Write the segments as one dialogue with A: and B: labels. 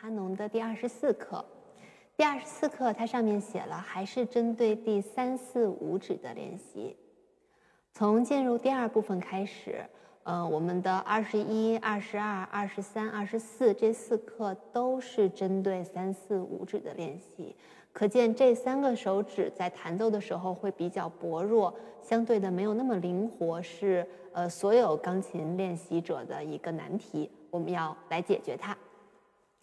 A: 哈农的第二十四课。第二十四课它上面写了，还是针对第三四五指的练习。从进入第二部分开始，呃，我们的二十一、二十二、二十三、二十四这四课都是针对三四五指的练习。可见这三个手指在弹奏的时候会比较薄弱，相对的没有那么灵活，是呃所有钢琴练习者的一个难题，我们要来解决它。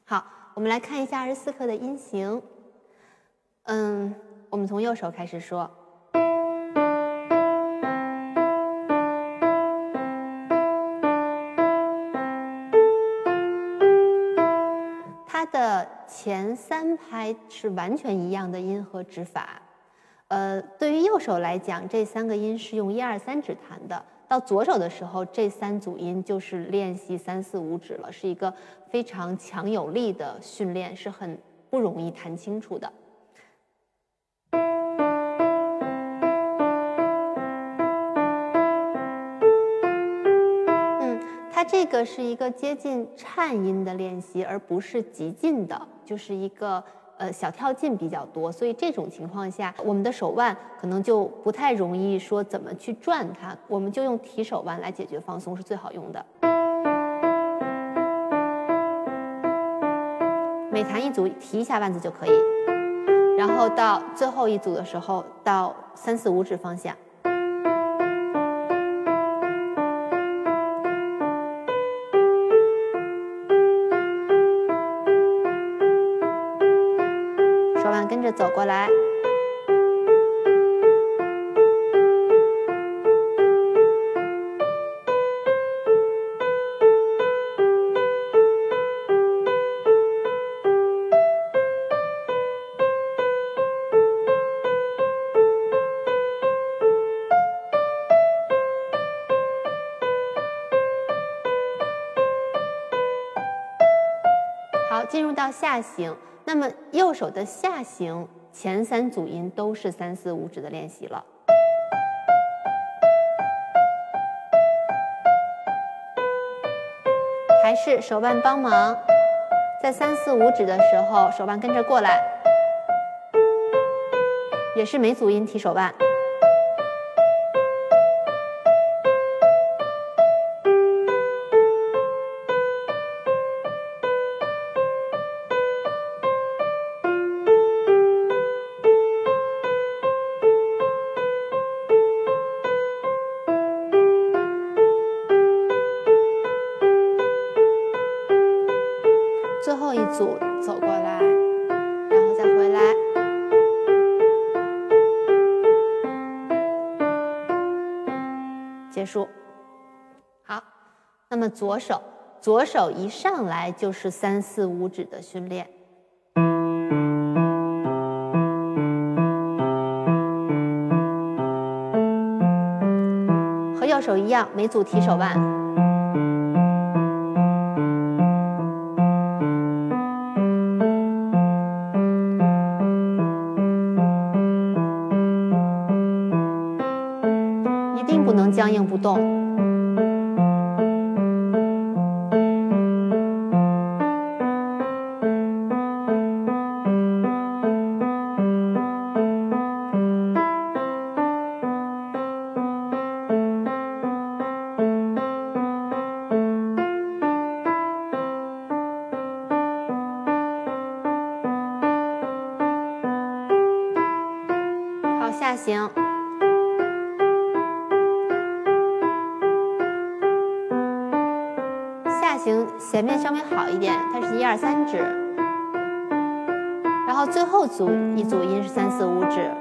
A: 好，我们来看一下二十四课的音型。嗯，我们从右手开始说。它的前三拍是完全一样的音和指法，呃，对于右手来讲，这三个音是用一二三指弹的；到左手的时候，这三组音就是练习三四五指了，是一个非常强有力的训练，是很不容易弹清楚的。嗯，它这个是一个接近颤音的练习，而不是极近的，就是一个呃小跳进比较多，所以这种情况下，我们的手腕可能就不太容易说怎么去转它，我们就用提手腕来解决放松是最好用的。每弹一组提一下腕子就可以，然后到最后一组的时候到三四五指方向。好，进入到下行。那么右手的下行前三组音都是三四五指的练习了，还是手腕帮忙，在三四五指的时候，手腕跟着过来，也是每组音提手腕。组走过来然后再回来。结束。好那么左手左手一上来就是三四五指的训练。和右手一样每组提手腕。僵硬不动。前面稍微好一点，它是一二三指，然后最后组一组音是三四五指。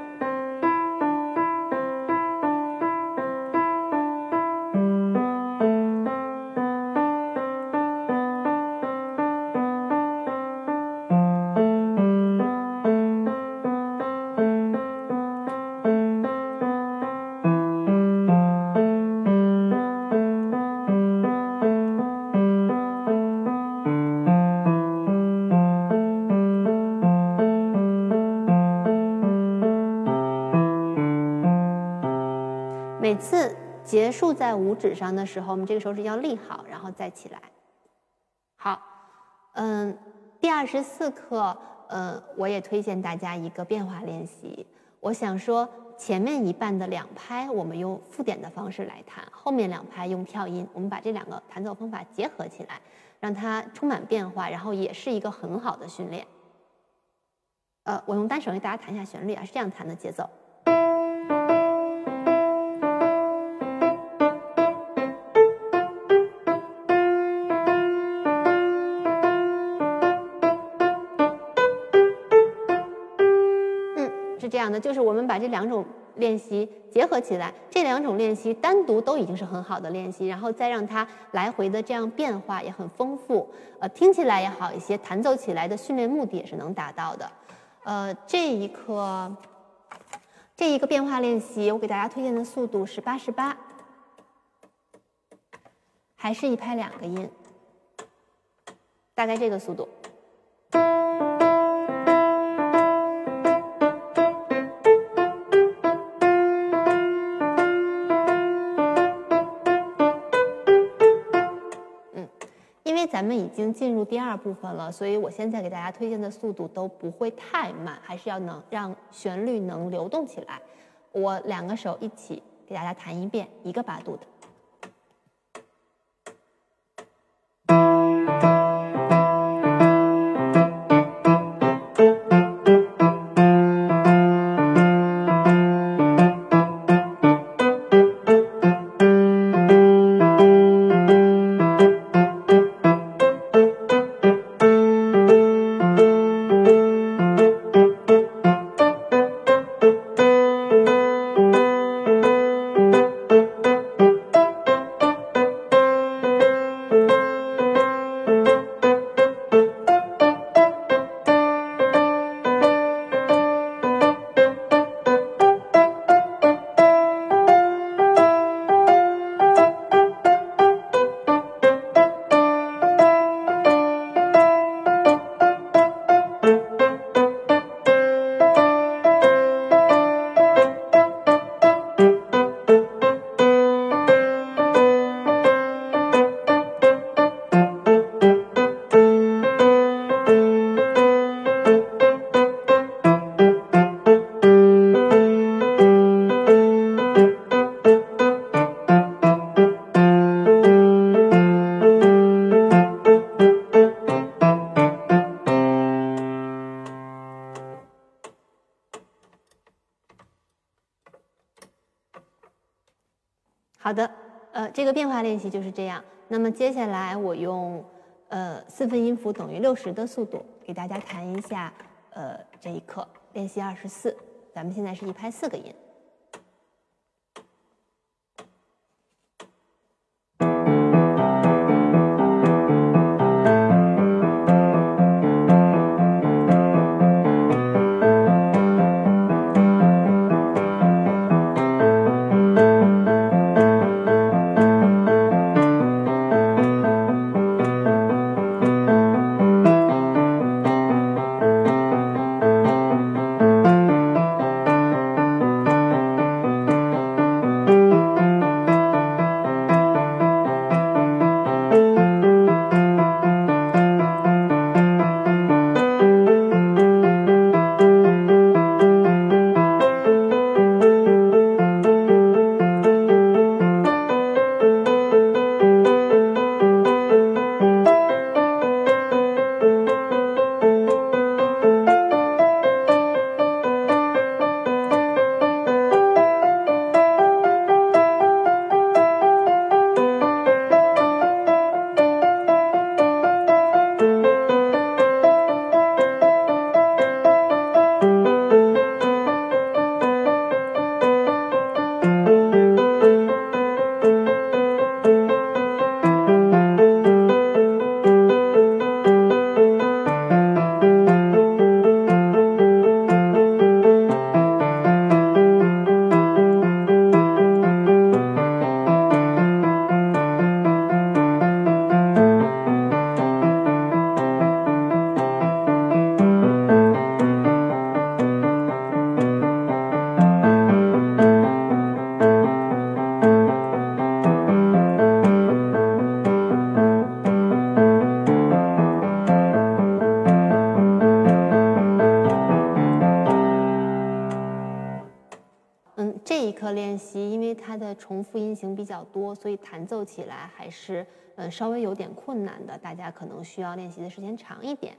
A: 每次结束在五指上的时候，我们这个手指要立好，然后再起来。好，嗯，第二十四课，嗯，我也推荐大家一个变化练习。我想说，前面一半的两拍我们用附点的方式来弹，后面两拍用跳音。我们把这两个弹奏方法结合起来，让它充满变化，然后也是一个很好的训练。呃，我用单手给大家弹一下旋律啊，是这样弹的节奏。是这样的，就是我们把这两种练习结合起来，这两种练习单独都已经是很好的练习，然后再让它来回的这样变化也很丰富，呃，听起来也好一些，弹奏起来的训练目的也是能达到的。呃，这一课这一个变化练习，我给大家推荐的速度是八十八，还是一拍两个音，大概这个速度。因为咱们已经进入第二部分了，所以我现在给大家推荐的速度都不会太慢，还是要能让旋律能流动起来。我两个手一起给大家弹一遍，一个八度的。好的，呃，这个变化练习就是这样。那么接下来我用呃四分音符等于六十的速度给大家弹一下呃这一课练习二十四。咱们现在是一拍四个音。它的重复音型比较多，所以弹奏起来还是呃稍微有点困难的，大家可能需要练习的时间长一点。